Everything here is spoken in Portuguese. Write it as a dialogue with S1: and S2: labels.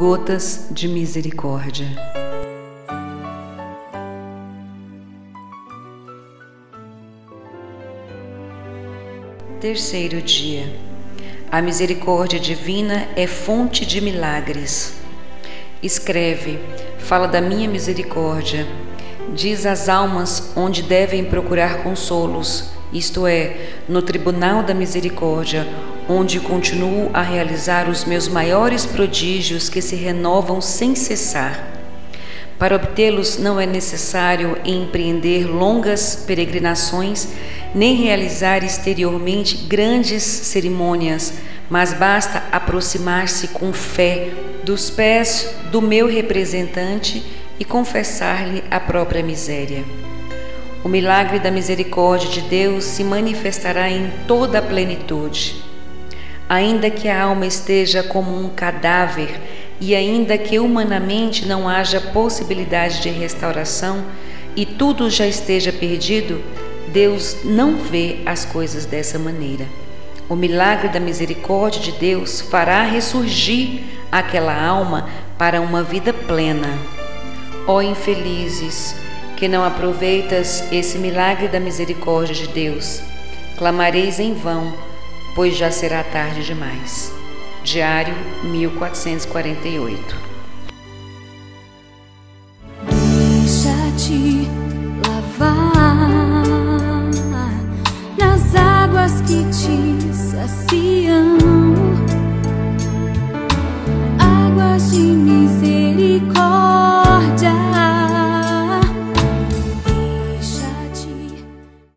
S1: Gotas de Misericórdia. Terceiro dia. A misericórdia divina é fonte de milagres. Escreve, fala da minha misericórdia, diz às almas onde devem procurar consolos, isto é, no tribunal da misericórdia, onde continuo a realizar os meus maiores prodígios que se renovam sem cessar. Para obtê-los não é necessário empreender longas peregrinações, nem realizar exteriormente grandes cerimônias, mas basta aproximar-se com fé dos pés do meu representante e confessar-lhe a própria miséria. O milagre da misericórdia de Deus se manifestará em toda a plenitude ainda que a alma esteja como um cadáver e ainda que humanamente não haja possibilidade de restauração e tudo já esteja perdido, Deus não vê as coisas dessa maneira. O milagre da misericórdia de Deus fará ressurgir aquela alma para uma vida plena. Ó oh, infelizes, que não aproveitas esse milagre da misericórdia de Deus, clamareis em vão pois já será tarde demais. Diário 1448
S2: Deixa-te lavar nas águas que te saciam, águas de